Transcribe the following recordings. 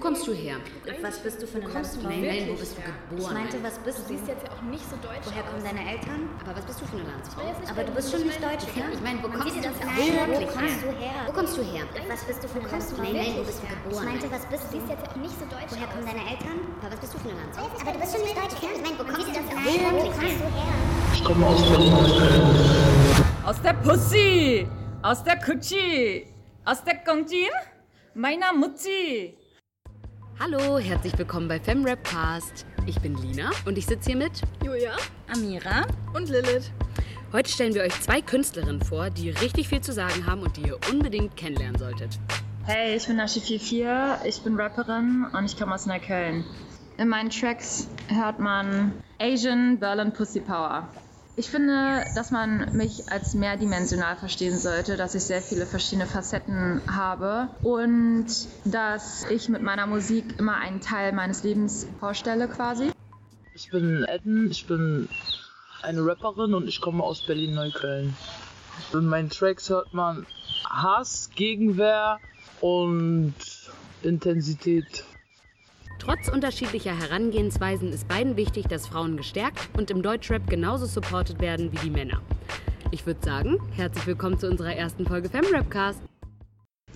kommst du her? Was bist du für eine kommst du Nein, nein, wo bist du her? Ich geboren? meinte, was bist Du du? siehst jetzt ja auch nicht so deutsch Woher kommen deine Eltern? Aber was bist du für eine nicht, Aber du bist schon nicht deutsch, Ja, oder? ich meine, wo kommst du an. Wo kommst her? du her? Wo kommst du her? Was bist du für eine Landsfrau? Nein, nein, wo bist du her? Ich geboren? meinte, was bist Du du? siehst jetzt ja auch nicht so deutsch Woher kommen deine Eltern? Aber was bist du für eine Landsfrau? Aber du bist schon nicht deutsch, oder? Ich meine, wo kommst du her? Wo kommst du her? Ich komme aus Berlin. aus der Pussy, aus der Kutschi, aus der Kongjin, meiner Mutti. Hallo, herzlich willkommen bei FemRapcast. Ich bin Lina und ich sitze hier mit. Julia Amira, und Lilith. Heute stellen wir euch zwei Künstlerinnen vor, die richtig viel zu sagen haben und die ihr unbedingt kennenlernen solltet. Hey, ich bin Nashi44, ich bin Rapperin und ich komme aus Neukölln. In meinen Tracks hört man Asian Berlin Pussy Power. Ich finde, dass man mich als mehrdimensional verstehen sollte, dass ich sehr viele verschiedene Facetten habe und dass ich mit meiner Musik immer einen Teil meines Lebens vorstelle quasi. Ich bin Edden, ich bin eine Rapperin und ich komme aus Berlin-Neukölln. In meinen Tracks hört man Hass, Gegenwehr und Intensität. Trotz unterschiedlicher Herangehensweisen ist beiden wichtig, dass Frauen gestärkt und im Deutschrap genauso supported werden wie die Männer. Ich würde sagen, herzlich willkommen zu unserer ersten Folge FemRapcast.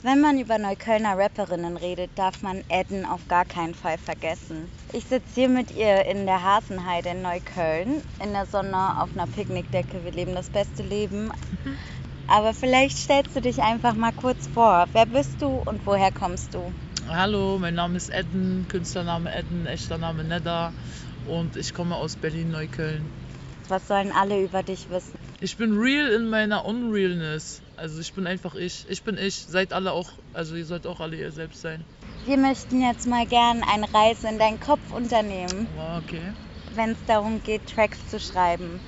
Wenn man über Neuköllner Rapperinnen redet, darf man Edden auf gar keinen Fall vergessen. Ich sitze hier mit ihr in der Hasenheide in Neukölln, in der Sonne auf einer Picknickdecke. Wir leben das beste Leben. Aber vielleicht stellst du dich einfach mal kurz vor. Wer bist du und woher kommst du? Hallo, mein Name ist Edden, Künstlername Edden, echter Name Nedda und ich komme aus Berlin-Neukölln. Was sollen alle über dich wissen? Ich bin real in meiner Unrealness. Also ich bin einfach ich. Ich bin ich. Seid alle auch, also ihr sollt auch alle ihr selbst sein. Wir möchten jetzt mal gern eine Reise in deinen Kopf unternehmen, Wow, okay. wenn es darum geht, Tracks zu schreiben.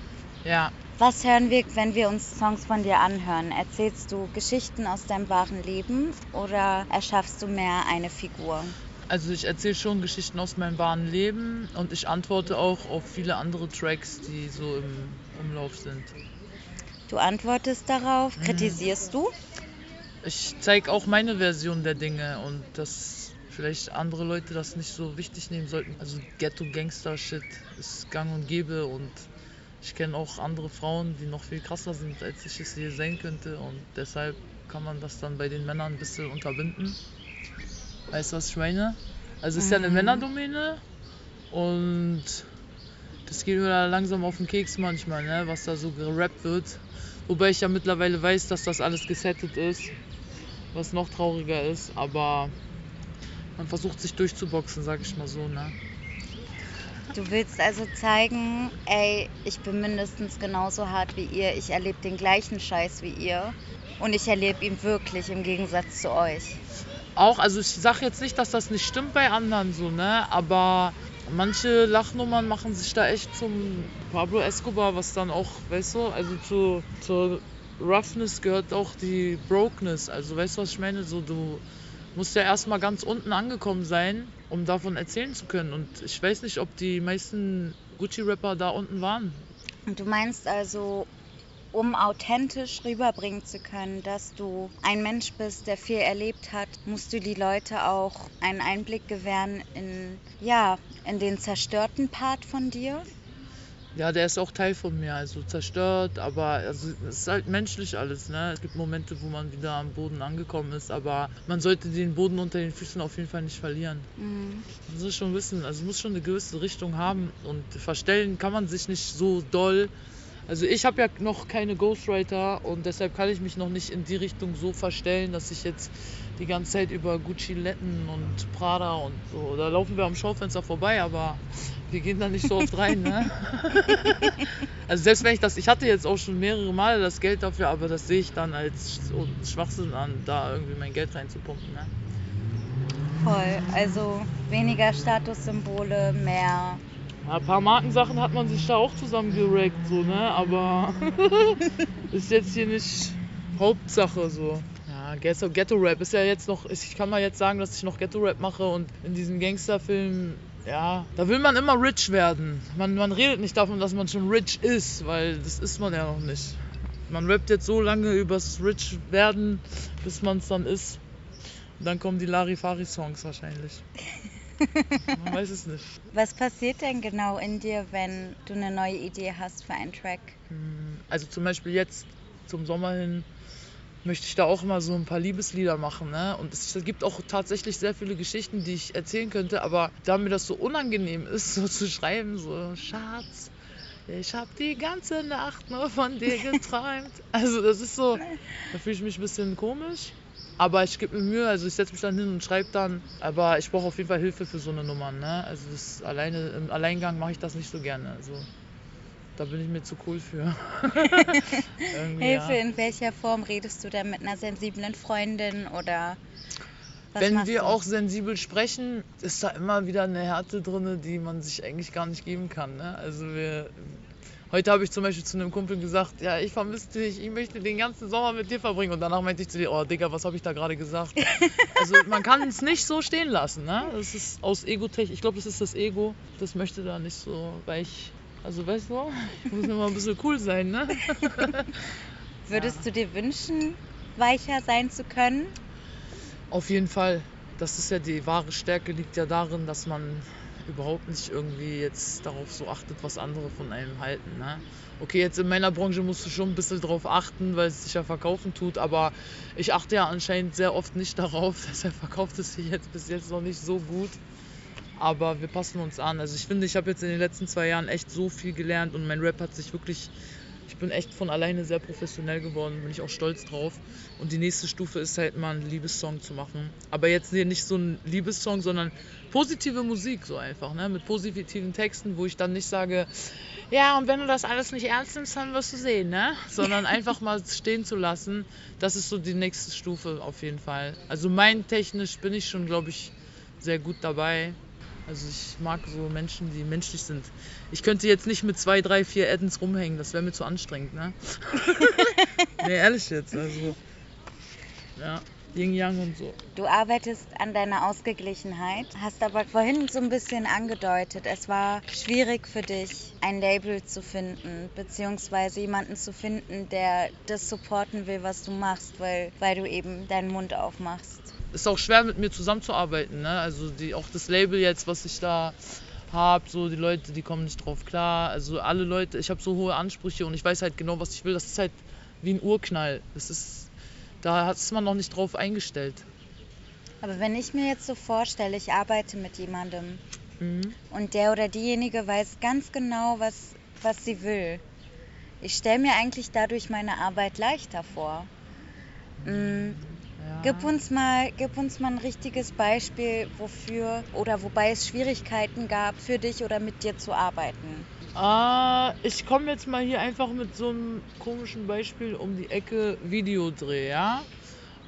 Ja, Was hören wir, wenn wir uns Songs von dir anhören? Erzählst du Geschichten aus deinem wahren Leben oder erschaffst du mehr eine Figur? Also ich erzähle schon Geschichten aus meinem wahren Leben und ich antworte auch auf viele andere Tracks, die so im Umlauf sind. Du antwortest darauf, kritisierst du? Ich zeige auch meine Version der Dinge und dass vielleicht andere Leute das nicht so wichtig nehmen sollten. Also Ghetto-Gangster-Shit ist gang und gäbe und ich kenne auch andere Frauen, die noch viel krasser sind, als ich es hier sein könnte und deshalb kann man das dann bei den Männern ein bisschen unterbinden. Weißt du, was ich meine? Also es ist ja eine Männerdomäne und das geht mir da langsam auf den Keks manchmal, ne? was da so gerappt wird. Wobei ich ja mittlerweile weiß, dass das alles gesettet ist, was noch trauriger ist, aber man versucht sich durchzuboxen, sag ich mal so. Ne? Du willst also zeigen, ey, ich bin mindestens genauso hart wie ihr, ich erlebe den gleichen Scheiß wie ihr und ich erlebe ihn wirklich im Gegensatz zu euch. Auch, also ich sag jetzt nicht, dass das nicht stimmt bei anderen so, ne? Aber manche Lachnummern machen sich da echt zum Pablo Escobar, was dann auch, weißt du, also zu, zur Roughness gehört auch die Brokenness. Also weißt du, was ich meine? So, du musst ja erstmal ganz unten angekommen sein, um davon erzählen zu können. Und ich weiß nicht, ob die meisten Gucci-Rapper da unten waren. Du meinst also, um authentisch rüberbringen zu können, dass du ein Mensch bist, der viel erlebt hat, musst du die Leute auch einen Einblick gewähren in, ja, in den zerstörten Part von dir. Ja, der ist auch Teil von mir, also zerstört, aber also, es ist halt menschlich alles. Ne? Es gibt Momente, wo man wieder am Boden angekommen ist, aber man sollte den Boden unter den Füßen auf jeden Fall nicht verlieren. Mhm. Man muss schon wissen, also muss schon eine gewisse Richtung haben und verstellen kann man sich nicht so doll. Also ich habe ja noch keine Ghostwriter und deshalb kann ich mich noch nicht in die Richtung so verstellen, dass ich jetzt die ganze Zeit über Gucci Letten und Prada und so, da laufen wir am Schaufenster vorbei, aber wir gehen da nicht so oft rein. Ne? also selbst wenn ich das, ich hatte jetzt auch schon mehrere Male das Geld dafür, aber das sehe ich dann als Schwachsinn an, da irgendwie mein Geld reinzupumpen. Ne? Voll. Also weniger Statussymbole, mehr. Ja, ein paar Markensachen hat man sich da auch zusammengerackt, so, ne? Aber ist jetzt hier nicht Hauptsache so. Ja, Ghetto, Ghetto Rap ist ja jetzt noch, ich kann mal jetzt sagen, dass ich noch Ghetto Rap mache und in diesen Gangsterfilmen, ja, da will man immer rich werden. Man, man redet nicht davon, dass man schon rich ist, weil das ist man ja noch nicht. Man rappt jetzt so lange übers rich werden, bis man es dann ist. Und dann kommen die Larifari-Songs wahrscheinlich. Man weiß es nicht. Was passiert denn genau in dir, wenn du eine neue Idee hast für einen Track? Also zum Beispiel jetzt zum Sommer hin möchte ich da auch immer so ein paar Liebeslieder machen. Ne? Und es gibt auch tatsächlich sehr viele Geschichten, die ich erzählen könnte, aber da mir das so unangenehm ist, so zu schreiben, so Schatz, ich habe die ganze Nacht nur von dir geträumt. Also das ist so, da fühle ich mich ein bisschen komisch. Aber ich gebe mir Mühe, also ich setze mich dann hin und schreibe dann. Aber ich brauche auf jeden Fall Hilfe für so eine Nummer. Ne? Also das alleine, im Alleingang mache ich das nicht so gerne. Also da bin ich mir zu cool für. Hilfe, ja. in welcher Form redest du denn mit einer sensiblen Freundin oder Wenn wir du? auch sensibel sprechen, ist da immer wieder eine Härte drin, die man sich eigentlich gar nicht geben kann. Ne? Also wir, heute habe ich zum Beispiel zu einem Kumpel gesagt, ja, ich vermisse dich, ich möchte den ganzen Sommer mit dir verbringen. Und danach meinte ich zu dir, oh Digga, was habe ich da gerade gesagt? also man kann es nicht so stehen lassen. Ne? Das ist aus Ego-Tech, ich glaube, das ist das Ego, das möchte da nicht so, weil ich, also weißt du, ich muss immer ein bisschen cool sein. Ne? Würdest du dir wünschen, weicher sein zu können? Auf jeden Fall. Das ist ja die wahre Stärke, liegt ja darin, dass man überhaupt nicht irgendwie jetzt darauf so achtet, was andere von einem halten. Ne? Okay, jetzt in meiner Branche musst du schon ein bisschen darauf achten, weil es sich ja verkaufen tut, aber ich achte ja anscheinend sehr oft nicht darauf, deshalb verkauft es sich jetzt bis jetzt noch nicht so gut. Aber wir passen uns an. Also ich finde, ich habe jetzt in den letzten zwei Jahren echt so viel gelernt und mein Rap hat sich wirklich ich bin echt von alleine sehr professionell geworden, bin ich auch stolz drauf. Und die nächste Stufe ist halt mal einen Liebessong zu machen. Aber jetzt hier nicht so ein Liebessong, sondern positive Musik so einfach, ne? mit positiven Texten, wo ich dann nicht sage, ja, und wenn du das alles nicht ernst nimmst, dann wirst du sehen, ne? Sondern einfach mal stehen zu lassen, das ist so die nächste Stufe auf jeden Fall. Also mein technisch bin ich schon, glaube ich, sehr gut dabei. Also ich mag so Menschen, die menschlich sind. Ich könnte jetzt nicht mit zwei, drei, vier Addons rumhängen, das wäre mir zu anstrengend, ne? nee, ehrlich jetzt, also. Ja, Yin Yang und so. Du arbeitest an deiner Ausgeglichenheit, hast aber vorhin so ein bisschen angedeutet, es war schwierig für dich, ein Label zu finden, beziehungsweise jemanden zu finden, der das supporten will, was du machst, weil, weil du eben deinen Mund aufmachst. Ist auch schwer mit mir zusammenzuarbeiten, ne? Also die, auch das Label jetzt, was ich da habe, so die Leute, die kommen nicht drauf klar. Also alle Leute, ich habe so hohe Ansprüche und ich weiß halt genau, was ich will. Das ist halt wie ein Urknall. Das ist, da ist man noch nicht drauf eingestellt. Aber wenn ich mir jetzt so vorstelle, ich arbeite mit jemandem Mhm. und der oder diejenige weiß ganz genau, was, was sie will. Ich stelle mir eigentlich dadurch meine Arbeit leichter vor. Ja. Gib uns mal, gib uns mal ein richtiges Beispiel, wofür oder wobei es Schwierigkeiten gab, für dich oder mit dir zu arbeiten. Ah, ich komme jetzt mal hier einfach mit so einem komischen Beispiel um die Ecke Videodreh, ja?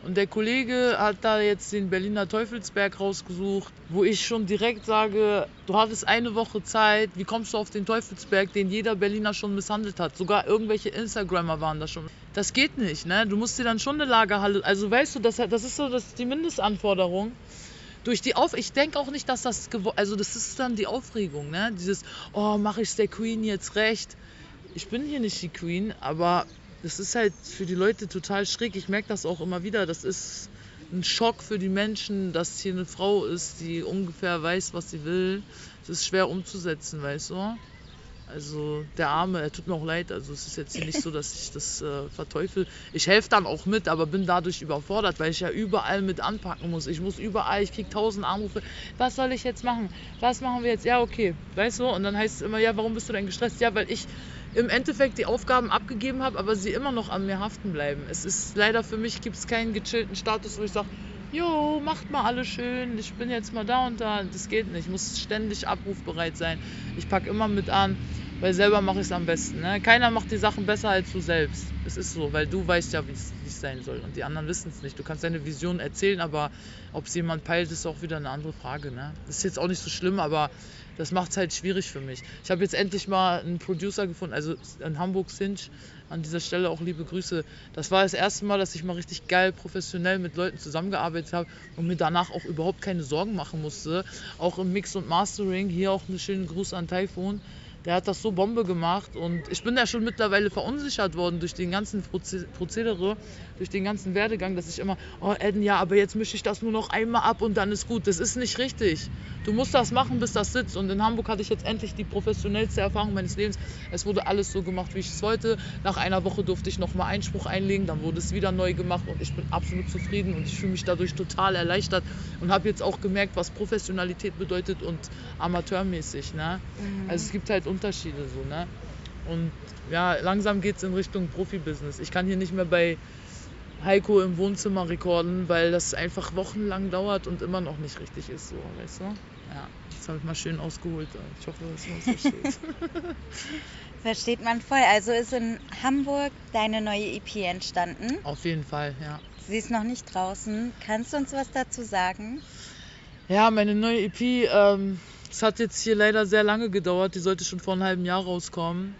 Und der Kollege hat da jetzt den Berliner Teufelsberg rausgesucht, wo ich schon direkt sage, du hattest eine Woche Zeit, wie kommst du auf den Teufelsberg, den jeder Berliner schon misshandelt hat? Sogar irgendwelche Instagrammer waren da schon. Das geht nicht, ne? Du musst dir dann schon eine Lagerhalle, also weißt du, das, das ist so das ist die Mindestanforderung durch die Auf ich denke auch nicht, dass das also das ist dann die Aufregung, ne? Dieses oh, mache ich der Queen jetzt recht? Ich bin hier nicht die Queen, aber das ist halt für die Leute total schräg. Ich merke das auch immer wieder. Das ist ein Schock für die Menschen, dass hier eine Frau ist, die ungefähr weiß, was sie will. Das ist schwer umzusetzen, weißt du? Also der Arme, er tut mir auch leid. Also es ist jetzt nicht so, dass ich das äh, verteufel. Ich helfe dann auch mit, aber bin dadurch überfordert, weil ich ja überall mit anpacken muss. Ich muss überall, ich kriege tausend Anrufe. Was soll ich jetzt machen? Was machen wir jetzt? Ja, okay. Weißt du? Und dann heißt es immer, ja, warum bist du denn gestresst? Ja, weil ich im Endeffekt die Aufgaben abgegeben habe, aber sie immer noch an mir haften bleiben. Es ist leider für mich gibt es keinen gechillten Status, wo ich sage, Jo, macht mal alles schön, ich bin jetzt mal da und da. Das geht nicht. Ich muss ständig abrufbereit sein. Ich packe immer mit an, weil selber mache ich es am besten. Ne? Keiner macht die Sachen besser als du selbst. Es ist so, weil du weißt ja, wie es sein soll. Und die anderen wissen es nicht. Du kannst deine Vision erzählen, aber ob es jemand peilt, ist auch wieder eine andere Frage. Ne? Das ist jetzt auch nicht so schlimm, aber das macht es halt schwierig für mich. Ich habe jetzt endlich mal einen Producer gefunden, also in Hamburg Cinch. An dieser Stelle auch liebe Grüße. Das war das erste Mal, dass ich mal richtig geil professionell mit Leuten zusammengearbeitet habe und mir danach auch überhaupt keine Sorgen machen musste. Auch im Mix und Mastering. Hier auch einen schönen Gruß an Typhoon. Der hat das so Bombe gemacht und ich bin da schon mittlerweile verunsichert worden durch den ganzen Proze Prozedere, durch den ganzen Werdegang, dass ich immer, oh Eden, ja, aber jetzt mische ich das nur noch einmal ab und dann ist gut. Das ist nicht richtig. Du musst das machen, bis das sitzt. Und in Hamburg hatte ich jetzt endlich die professionellste Erfahrung meines Lebens. Es wurde alles so gemacht, wie ich es wollte. Nach einer Woche durfte ich nochmal Einspruch einlegen, dann wurde es wieder neu gemacht und ich bin absolut zufrieden und ich fühle mich dadurch total erleichtert und habe jetzt auch gemerkt, was Professionalität bedeutet und amateurmäßig. Ne? Mhm. Also es gibt halt Unterschiede so. Ne? Und ja, langsam geht es in Richtung Profibusiness. Ich kann hier nicht mehr bei Heiko im Wohnzimmer rekorden, weil das einfach wochenlang dauert und immer noch nicht richtig ist, so, weißt du? Ja, jetzt habe ich mal schön ausgeholt. Ich hoffe, dass man es versteht. Versteht man voll. Also ist in Hamburg deine neue EP entstanden. Auf jeden Fall, ja. Sie ist noch nicht draußen. Kannst du uns was dazu sagen? Ja, meine neue EP, ähm, es hat jetzt hier leider sehr lange gedauert. Die sollte schon vor einem halben Jahr rauskommen.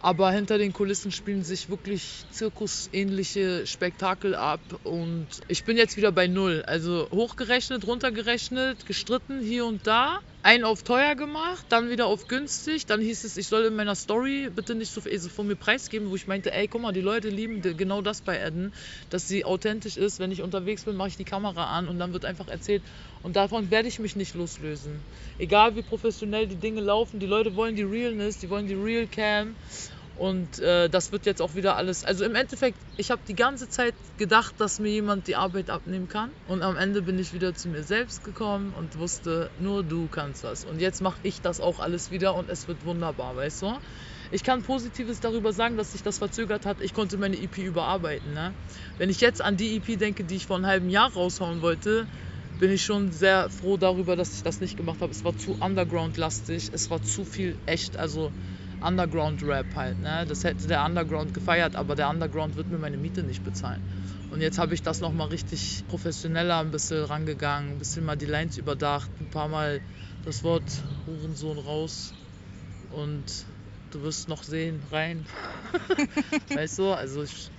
Aber hinter den Kulissen spielen sich wirklich zirkusähnliche Spektakel ab. Und ich bin jetzt wieder bei Null. Also hochgerechnet, runtergerechnet, gestritten hier und da. Einen auf teuer gemacht, dann wieder auf günstig. Dann hieß es, ich soll in meiner Story bitte nicht so viel also von mir preisgeben, wo ich meinte, ey, guck mal, die Leute lieben genau das bei Eden, dass sie authentisch ist. Wenn ich unterwegs bin, mache ich die Kamera an und dann wird einfach erzählt. Und davon werde ich mich nicht loslösen. Egal wie professionell die Dinge laufen, die Leute wollen die Realness, die wollen die Real Cam. Und äh, das wird jetzt auch wieder alles. Also im Endeffekt, ich habe die ganze Zeit gedacht, dass mir jemand die Arbeit abnehmen kann. Und am Ende bin ich wieder zu mir selbst gekommen und wusste, nur du kannst das. Und jetzt mache ich das auch alles wieder und es wird wunderbar, weißt du? Ich kann Positives darüber sagen, dass sich das verzögert hat. Ich konnte meine EP überarbeiten. Ne? Wenn ich jetzt an die EP denke, die ich vor einem halben Jahr raushauen wollte, bin ich schon sehr froh darüber, dass ich das nicht gemacht habe. Es war zu underground-lastig, es war zu viel echt, also Underground-Rap halt. Ne? Das hätte der Underground gefeiert, aber der Underground wird mir meine Miete nicht bezahlen. Und jetzt habe ich das nochmal richtig professioneller ein bisschen rangegangen, ein bisschen mal die Lines überdacht, ein paar Mal das Wort Hurensohn raus und du wirst noch sehen, rein. weißt du, also ich,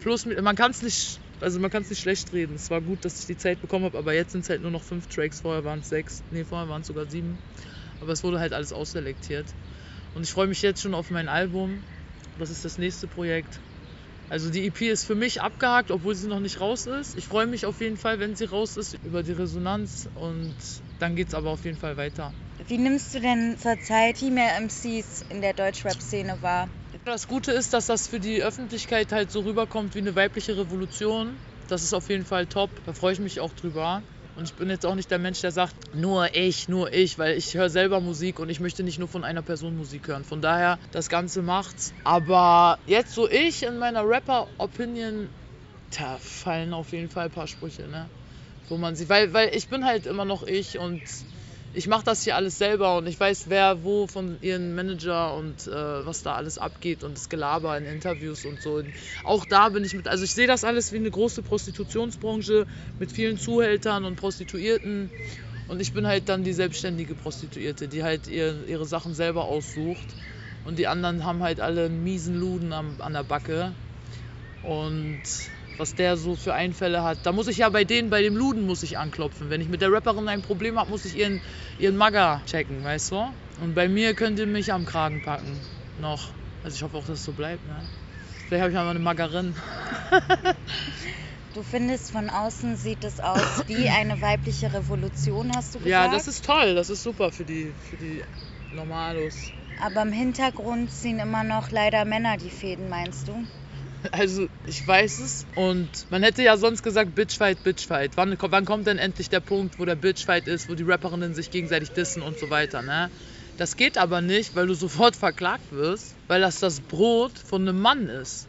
plus man kann es nicht, also man kann es nicht schlecht reden. Es war gut, dass ich die Zeit bekommen habe, aber jetzt sind es halt nur noch fünf Tracks, vorher waren es sechs, nee, vorher waren es sogar sieben. Aber es wurde halt alles ausselektiert. Und ich freue mich jetzt schon auf mein Album. Das ist das nächste Projekt. Also die EP ist für mich abgehakt, obwohl sie noch nicht raus ist. Ich freue mich auf jeden Fall, wenn sie raus ist, über die Resonanz. Und dann geht es aber auf jeden Fall weiter. Wie nimmst du denn zurzeit Female MCs in der Deutschrap-Szene wahr? Das Gute ist, dass das für die Öffentlichkeit halt so rüberkommt wie eine weibliche Revolution. Das ist auf jeden Fall top. Da freue ich mich auch drüber. Und ich bin jetzt auch nicht der Mensch, der sagt, nur ich, nur ich, weil ich höre selber Musik und ich möchte nicht nur von einer Person Musik hören. Von daher, das Ganze macht's. Aber jetzt so ich in meiner Rapper-Opinion, da fallen auf jeden Fall ein paar Sprüche, ne? Wo man sie, weil, weil ich bin halt immer noch ich und ich mache das hier alles selber und ich weiß, wer wo von ihren Manager und äh, was da alles abgeht und das Gelaber in Interviews und so. Und auch da bin ich mit, also ich sehe das alles wie eine große Prostitutionsbranche mit vielen Zuhältern und Prostituierten. Und ich bin halt dann die selbstständige Prostituierte, die halt ihr, ihre Sachen selber aussucht. Und die anderen haben halt alle einen miesen Luden am, an der Backe. Und was der so für Einfälle hat. Da muss ich ja bei denen, bei dem Luden muss ich anklopfen. Wenn ich mit der Rapperin ein Problem habe, muss ich ihren, ihren Magger checken, weißt du? Und bei mir könnt ihr mich am Kragen packen. Noch. Also ich hoffe auch, dass es so bleibt, ne? Vielleicht habe ich mal eine Maggerin. Du findest, von außen sieht es aus wie eine weibliche Revolution, hast du gesagt? Ja, das ist toll. Das ist super für die, für die Normalos. Aber im Hintergrund ziehen immer noch leider Männer die Fäden, meinst du? Also, ich weiß es. Und man hätte ja sonst gesagt, Bitchfight, Bitchfight. Wann, wann kommt denn endlich der Punkt, wo der Bitchfight ist, wo die Rapperinnen sich gegenseitig dissen und so weiter, ne? Das geht aber nicht, weil du sofort verklagt wirst, weil das das Brot von einem Mann ist.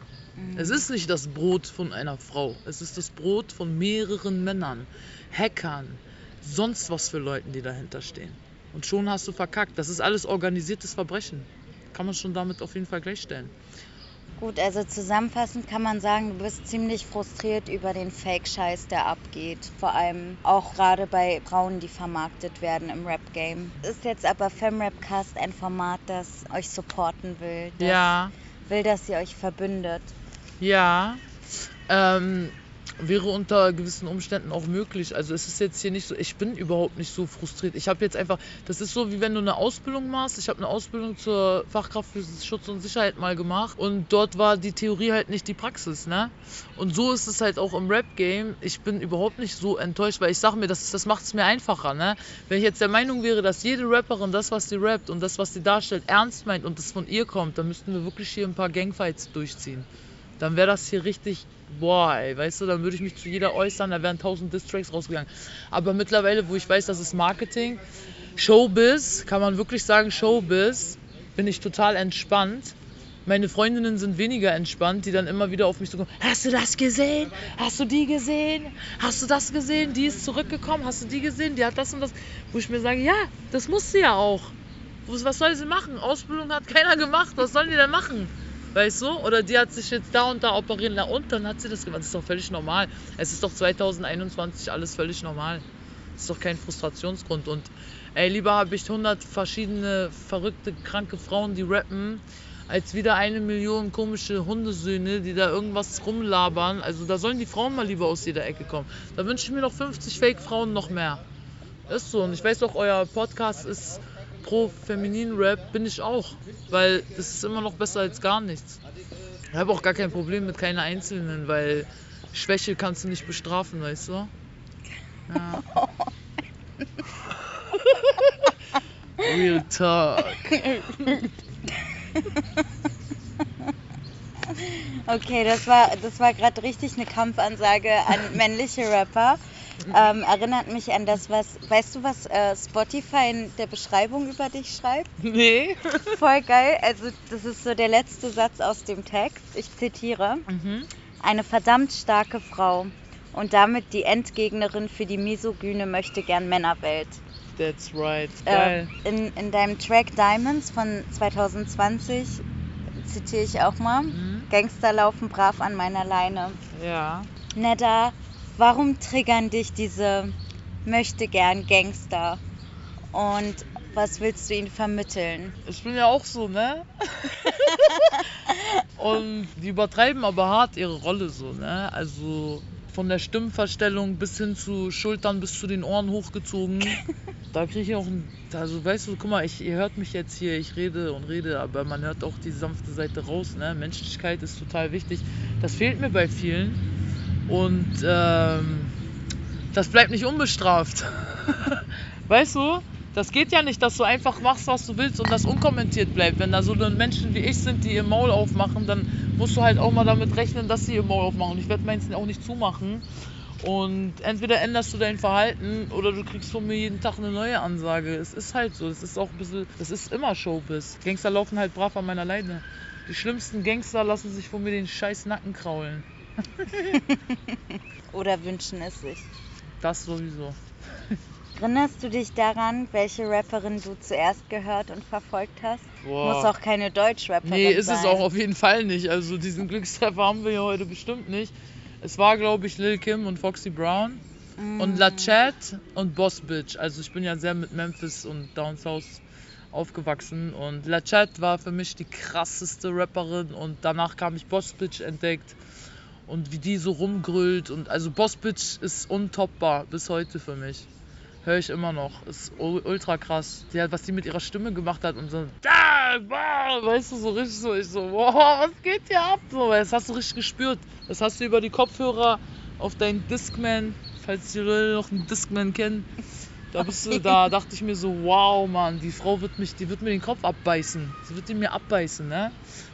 Es ist nicht das Brot von einer Frau. Es ist das Brot von mehreren Männern, Hackern, sonst was für Leuten, die dahinter stehen. Und schon hast du verkackt. Das ist alles organisiertes Verbrechen. Kann man schon damit auf jeden Fall gleichstellen. Gut, also zusammenfassend kann man sagen, du bist ziemlich frustriert über den Fake-Scheiß, der abgeht. Vor allem auch gerade bei Frauen, die vermarktet werden im Rap-Game. Ist jetzt aber FemRapcast ein Format, das euch supporten will, das Ja, will, dass ihr euch verbündet. ja. Ähm, wäre unter gewissen Umständen auch möglich. Also es ist jetzt hier nicht so, ich bin überhaupt nicht so frustriert. Ich habe jetzt einfach, das ist so wie wenn du eine Ausbildung machst. Ich habe eine Ausbildung zur Fachkraft für Schutz und Sicherheit mal gemacht und dort war die Theorie halt nicht die Praxis, ne? Und so ist es halt auch im Rap-Game. Ich bin überhaupt nicht so enttäuscht, weil ich sage mir, das, das macht es mir einfacher, ne? Wenn ich jetzt der Meinung wäre, dass jede Rapperin das, was sie rappt und das, was sie darstellt, ernst meint und das von ihr kommt, dann müssten wir wirklich hier ein paar Gangfights durchziehen dann wäre das hier richtig, boah, ey, weißt du, dann würde ich mich zu jeder äußern, da wären tausend Distracks rausgegangen. Aber mittlerweile, wo ich weiß, das ist Marketing, Showbiz, kann man wirklich sagen Showbiz, bin ich total entspannt. Meine Freundinnen sind weniger entspannt, die dann immer wieder auf mich zukommen. Hast du das gesehen? Hast du die gesehen? Hast du das gesehen? Die ist zurückgekommen. Hast du die gesehen? Die hat das und das. Wo ich mir sage, ja, das muss sie ja auch. Was soll sie machen? Ausbildung hat keiner gemacht. Was sollen die denn machen? Weißt du? Oder die hat sich jetzt da und da operieren lassen und dann hat sie das gemacht. Das ist doch völlig normal. Es ist doch 2021 alles völlig normal. Das ist doch kein Frustrationsgrund. Und ey, lieber habe ich 100 verschiedene verrückte, kranke Frauen, die rappen, als wieder eine Million komische Hundesöhne, die da irgendwas rumlabern. Also da sollen die Frauen mal lieber aus jeder Ecke kommen. Da wünsche ich mir noch 50 Fake-Frauen noch mehr. Ist so. Und ich weiß auch, euer Podcast ist pro feminin Rap bin ich auch, weil das ist immer noch besser als gar nichts. Ich habe auch gar kein Problem mit keiner Einzelnen, weil Schwäche kannst du nicht bestrafen, weißt du? Ja. Real Talk. Okay, das war, das war gerade richtig eine Kampfansage an männliche Rapper. Ähm, erinnert mich an das, was, weißt du, was äh, Spotify in der Beschreibung über dich schreibt? Nee. Voll geil. Also, das ist so der letzte Satz aus dem Text. Ich zitiere. Mhm. Eine verdammt starke Frau und damit die Endgegnerin für die misogyne möchte gern Männerwelt. That's right. Äh, Geil. in, in deinem Track Diamonds von 2020 zitiere ich auch mal. Mhm. Gangster laufen brav an meiner Leine. Ja. Nedda, warum triggern dich diese möchte gern Gangster? Und was willst du ihnen vermitteln? Ich bin ja auch so, ne? Und die übertreiben aber hart ihre Rolle so, ne? Also von der Stimmverstellung bis hin zu Schultern bis zu den Ohren hochgezogen. Da kriege ich auch ein. Also weißt du, guck mal, ich, ihr hört mich jetzt hier, ich rede und rede, aber man hört auch die sanfte Seite raus, ne? Menschlichkeit ist total wichtig. Das fehlt mir bei vielen. Und ähm, das bleibt nicht unbestraft. weißt du? Das geht ja nicht, dass du einfach machst, was du willst und das unkommentiert bleibt. Wenn da so Menschen wie ich sind, die ihr Maul aufmachen, dann musst du halt auch mal damit rechnen, dass sie ihr Maul aufmachen. Ich werde meins auch nicht zumachen. Und entweder änderst du dein Verhalten oder du kriegst von mir jeden Tag eine neue Ansage. Es ist halt so. Es ist auch ein bisschen, das ist immer Showbiz. Gangster laufen halt brav an meiner Leine. Die schlimmsten Gangster lassen sich von mir den scheiß Nacken kraulen. Oder wünschen es sich? Das sowieso. Erinnerst du dich daran, welche Rapperin du zuerst gehört und verfolgt hast? Boah. Muss auch keine Deutschrapperin Nee, ist sein. es auch auf jeden Fall nicht. Also diesen Glückstreffer haben wir ja heute bestimmt nicht. Es war, glaube ich, Lil Kim und Foxy Brown und La Chat und Boss Bitch. Also ich bin ja sehr mit Memphis und Down South aufgewachsen und La Chat war für mich die krasseste Rapperin und danach kam ich Boss Bitch entdeckt und wie die so rumgrüllt und also Boss Bitch ist untoppbar bis heute für mich. Höre ich immer noch. Ist ultra krass. Die hat, was die mit ihrer Stimme gemacht hat und so, da, wow, weißt du, so richtig so, ich so, wow, was geht hier ab? So, das hast du richtig gespürt. Das hast du über die Kopfhörer auf deinen Discman, falls die Leute noch einen Discman kennen. Da bist du, da dachte ich mir so, wow, Mann, die Frau wird mich, die wird mir den Kopf abbeißen. Sie wird ihn mir abbeißen, ne?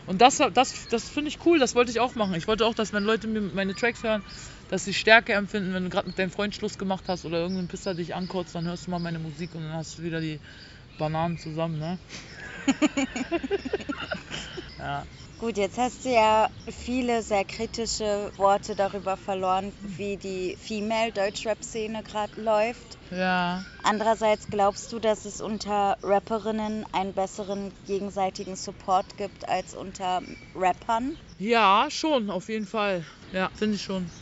Und das, das, das finde ich cool, das wollte ich auch machen. Ich wollte auch, dass wenn Leute mir meine Tracks hören, dass sie Stärke empfinden, wenn du gerade mit deinem Freund Schluss gemacht hast oder irgendein Pisser dich ankotzt, dann hörst du mal meine Musik und dann hast du wieder die Bananen zusammen, ne? ja. Gut, jetzt hast du ja viele sehr kritische Worte darüber verloren, wie die Female-Deutschrap-Szene gerade läuft. Ja. Andererseits glaubst du, dass es unter Rapperinnen einen besseren gegenseitigen Support gibt als unter Rappern? Ja, schon, auf jeden Fall. Ja, finde ich schon.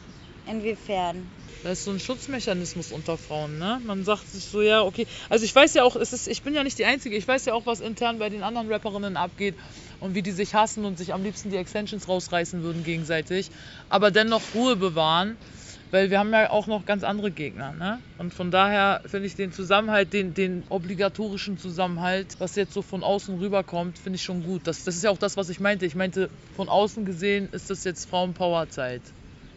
Inwiefern? Da ist so ein Schutzmechanismus unter Frauen, ne? Man sagt sich so, ja, okay. Also ich weiß ja auch, es ist, ich bin ja nicht die Einzige, ich weiß ja auch, was intern bei den anderen Rapperinnen abgeht und wie die sich hassen und sich am liebsten die Extensions rausreißen würden gegenseitig, aber dennoch Ruhe bewahren. Weil wir haben ja auch noch ganz andere Gegner, ne? Und von daher finde ich den Zusammenhalt, den, den obligatorischen Zusammenhalt, was jetzt so von außen rüberkommt, finde ich schon gut. Das, das ist ja auch das, was ich meinte. Ich meinte, von außen gesehen ist das jetzt Frauenpower-Zeit.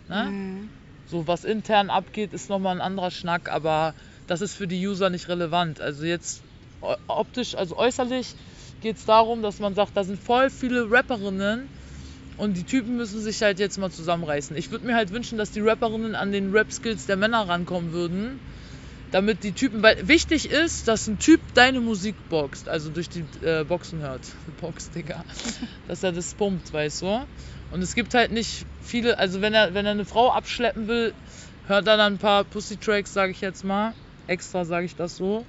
Ne? Mhm. So, was intern abgeht, ist nochmal ein anderer Schnack, aber das ist für die User nicht relevant. Also jetzt o- optisch, also äußerlich geht es darum, dass man sagt, da sind voll viele Rapperinnen und die Typen müssen sich halt jetzt mal zusammenreißen. Ich würde mir halt wünschen, dass die Rapperinnen an den Rap-Skills der Männer rankommen würden, damit die Typen, weil wichtig ist, dass ein Typ deine Musik boxt, also durch die äh, Boxen hört. Box, Digga. dass er das pumpt, weißt du? Und es gibt halt nicht viele, also wenn er, wenn er eine Frau abschleppen will, hört er dann ein paar Pussy-Tracks, sage ich jetzt mal. Extra sage ich das so.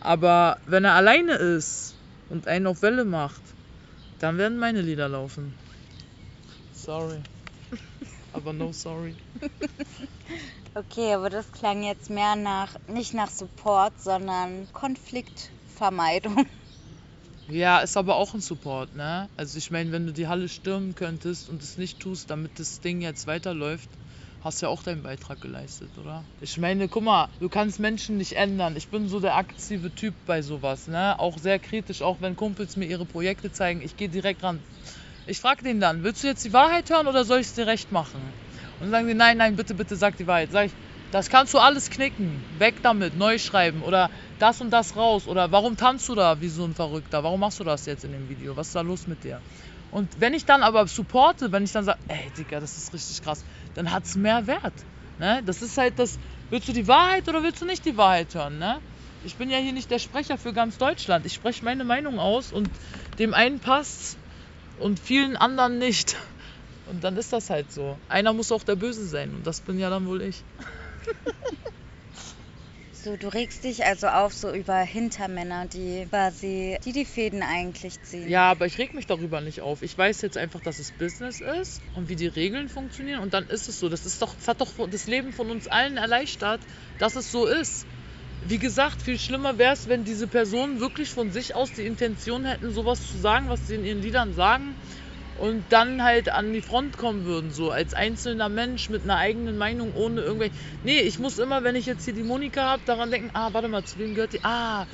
Aber wenn er alleine ist und einen auf Welle macht, dann werden meine Lieder laufen. Sorry. Aber no sorry. Okay, aber das klang jetzt mehr nach, nicht nach Support, sondern Konfliktvermeidung. Ja, ist aber auch ein Support, ne? Also ich meine, wenn du die Halle stürmen könntest und es nicht tust, damit das Ding jetzt weiterläuft, hast ja auch deinen Beitrag geleistet, oder? Ich meine, guck mal, du kannst Menschen nicht ändern. Ich bin so der aktive Typ bei sowas, ne? Auch sehr kritisch, auch wenn Kumpels mir ihre Projekte zeigen, ich gehe direkt ran. Ich frage den dann, willst du jetzt die Wahrheit hören oder soll ich es dir recht machen? Und dann sagen die, nein, nein, bitte, bitte sag die Wahrheit. Sag ich, das kannst du alles knicken, weg damit, neu schreiben oder das und das raus oder warum tanzt du da wie so ein Verrückter? Warum machst du das jetzt in dem Video? Was ist da los mit dir? Und wenn ich dann aber supporte, wenn ich dann sage, ey Digga, das ist richtig krass, dann hat es mehr Wert. Ne? Das ist halt das, willst du die Wahrheit oder willst du nicht die Wahrheit hören? Ne? Ich bin ja hier nicht der Sprecher für ganz Deutschland. Ich spreche meine Meinung aus und dem einen passt und vielen anderen nicht. Und dann ist das halt so. Einer muss auch der Böse sein und das bin ja dann wohl ich. So, du regst dich also auf so über Hintermänner, die quasi, die die Fäden eigentlich ziehen. Ja, aber ich reg mich darüber nicht auf. Ich weiß jetzt einfach, dass es Business ist und wie die Regeln funktionieren und dann ist es so. Das ist doch, das hat doch das Leben von uns allen erleichtert, dass es so ist. Wie gesagt, viel schlimmer wäre es, wenn diese Personen wirklich von sich aus die Intention hätten, sowas zu sagen, was sie in ihren Liedern sagen und dann halt an die Front kommen würden, so als einzelner Mensch mit einer eigenen Meinung, ohne irgendwelche. Nee, ich muss immer, wenn ich jetzt hier die Monika habe, daran denken, ah, warte mal, zu wem gehört die? Ah,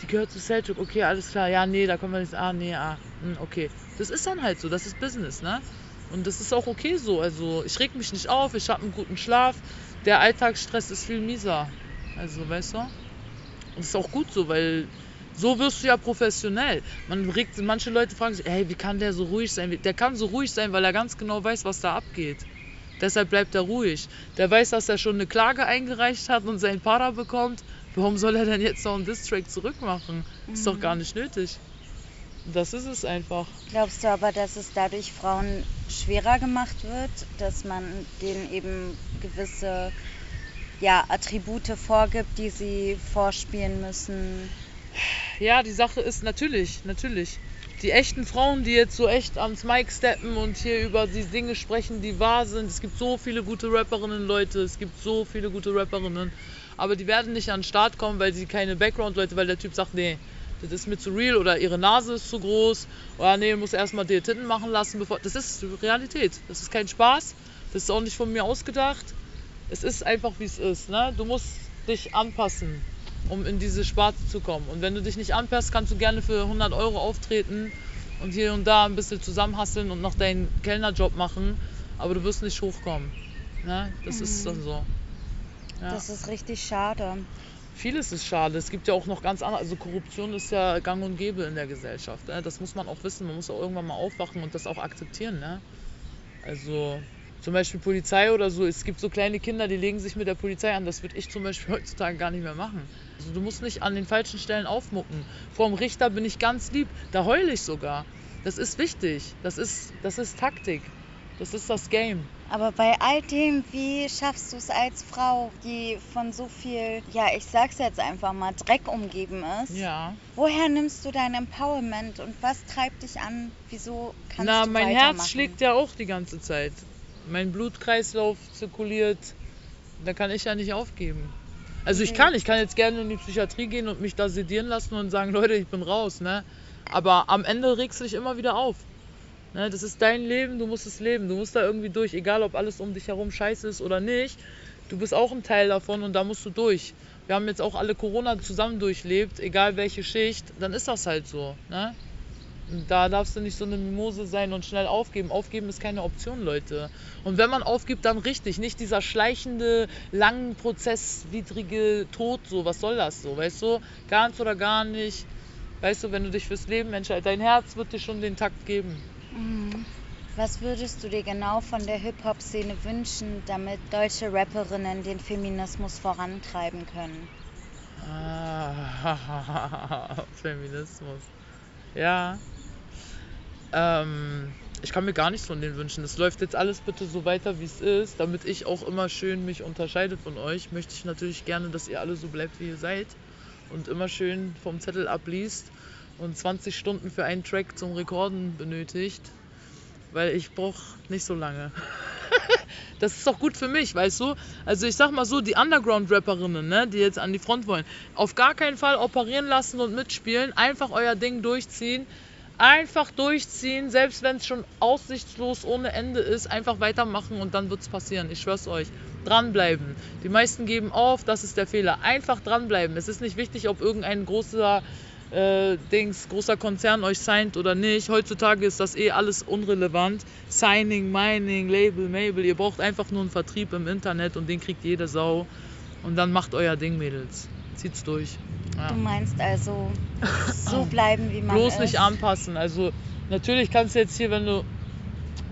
die gehört zu Seljuk, okay, alles klar, ja, nee, da können wir nicht, ah, nee, ah, hm, okay. Das ist dann halt so, das ist Business, ne? Und das ist auch okay so, also ich reg mich nicht auf, ich habe einen guten Schlaf, der Alltagsstress ist viel mieser, also, weißt du? Und das ist auch gut so, weil so wirst du ja professionell. Man regt, manche Leute fragen sich, hey, wie kann der so ruhig sein? Der kann so ruhig sein, weil er ganz genau weiß, was da abgeht. Deshalb bleibt er ruhig. Der weiß, dass er schon eine Klage eingereicht hat und seinen Para bekommt. Warum soll er denn jetzt noch einen Distrack zurückmachen? Ist doch gar nicht nötig. Das ist es einfach. Glaubst du aber, dass es dadurch Frauen schwerer gemacht wird, dass man denen eben gewisse ja, Attribute vorgibt, die sie vorspielen müssen? Ja, die Sache ist natürlich, natürlich. Die echten Frauen, die jetzt so echt ans Mic steppen und hier über die Dinge sprechen, die wahr sind. Es gibt so viele gute Rapperinnen, Leute. Es gibt so viele gute Rapperinnen. Aber die werden nicht an den Start kommen, weil sie keine Background-Leute, weil der Typ sagt, nee, das ist mir zu real oder ihre Nase ist zu groß. Oder nee, muss erstmal dir Titten machen lassen, bevor. Das ist Realität. Das ist kein Spaß. Das ist auch nicht von mir ausgedacht. Es ist einfach, wie es ist. Ne? Du musst dich anpassen um in diese Sparte zu kommen. Und wenn du dich nicht anpasst, kannst du gerne für 100 Euro auftreten und hier und da ein bisschen zusammenhasseln und noch deinen Kellnerjob machen, aber du wirst nicht hochkommen. Ne? Das ist dann so. Ja. Das ist richtig schade. Vieles ist schade. Es gibt ja auch noch ganz andere. Also Korruption ist ja gang und gäbe in der Gesellschaft. Ne? Das muss man auch wissen. Man muss auch irgendwann mal aufwachen und das auch akzeptieren. Ne? Also zum Beispiel Polizei oder so. Es gibt so kleine Kinder, die legen sich mit der Polizei an. Das würde ich zum Beispiel heutzutage gar nicht mehr machen. Also du musst nicht an den falschen Stellen aufmucken. Vor dem Richter bin ich ganz lieb. Da heule ich sogar. Das ist wichtig. Das ist, das ist Taktik. Das ist das Game. Aber bei all dem, wie schaffst du es als Frau, die von so viel, ja, ich sag's jetzt einfach mal, Dreck umgeben ist? Ja. Woher nimmst du dein Empowerment und was treibt dich an? Wieso kannst Na, du mein weitermachen? Herz schlägt ja auch die ganze Zeit. Mein Blutkreislauf zirkuliert. Da kann ich ja nicht aufgeben. Also ich kann, ich kann jetzt gerne in die Psychiatrie gehen und mich da sedieren lassen und sagen, Leute, ich bin raus, ne? Aber am Ende regst du dich immer wieder auf. Ne? Das ist dein Leben, du musst es leben. Du musst da irgendwie durch, egal ob alles um dich herum scheiße ist oder nicht. Du bist auch ein Teil davon und da musst du durch. Wir haben jetzt auch alle Corona zusammen durchlebt, egal welche Schicht, dann ist das halt so. Ne? Da darfst du nicht so eine Mimose sein und schnell aufgeben. Aufgeben ist keine Option, Leute. Und wenn man aufgibt, dann richtig. Nicht dieser schleichende, langen, prozesswidrige Tod. So, was soll das so? Weißt du? Ganz oder gar nicht. Weißt du, wenn du dich fürs Leben entscheidest, dein Herz wird dir schon den Takt geben. Mhm. Was würdest du dir genau von der Hip-Hop-Szene wünschen, damit deutsche Rapperinnen den Feminismus vorantreiben können? Ah, Feminismus. Ja. Ähm, ich kann mir gar nichts von denen wünschen. Es läuft jetzt alles bitte so weiter, wie es ist. Damit ich auch immer schön mich unterscheide von euch, möchte ich natürlich gerne, dass ihr alle so bleibt, wie ihr seid. Und immer schön vom Zettel abliest und 20 Stunden für einen Track zum Rekorden benötigt. Weil ich brauche nicht so lange. das ist doch gut für mich, weißt du? Also ich sag mal so, die Underground-Rapperinnen, ne, die jetzt an die Front wollen, auf gar keinen Fall operieren lassen und mitspielen. Einfach euer Ding durchziehen einfach durchziehen, selbst wenn es schon aussichtslos ohne Ende ist, einfach weitermachen und dann wird es passieren. Ich schwör's euch. Dranbleiben. Die meisten geben auf, das ist der Fehler. Einfach dranbleiben. Es ist nicht wichtig, ob irgendein großer äh, Dings, großer Konzern euch signed oder nicht. Heutzutage ist das eh alles unrelevant. Signing, Mining, Label, Mabel. Ihr braucht einfach nur einen Vertrieb im Internet und den kriegt jede Sau. Und dann macht euer Ding, Mädels. Zieht's durch. Ja. Du meinst also so bleiben, wie man Bloß ist. nicht anpassen. Also natürlich kannst du jetzt hier, wenn du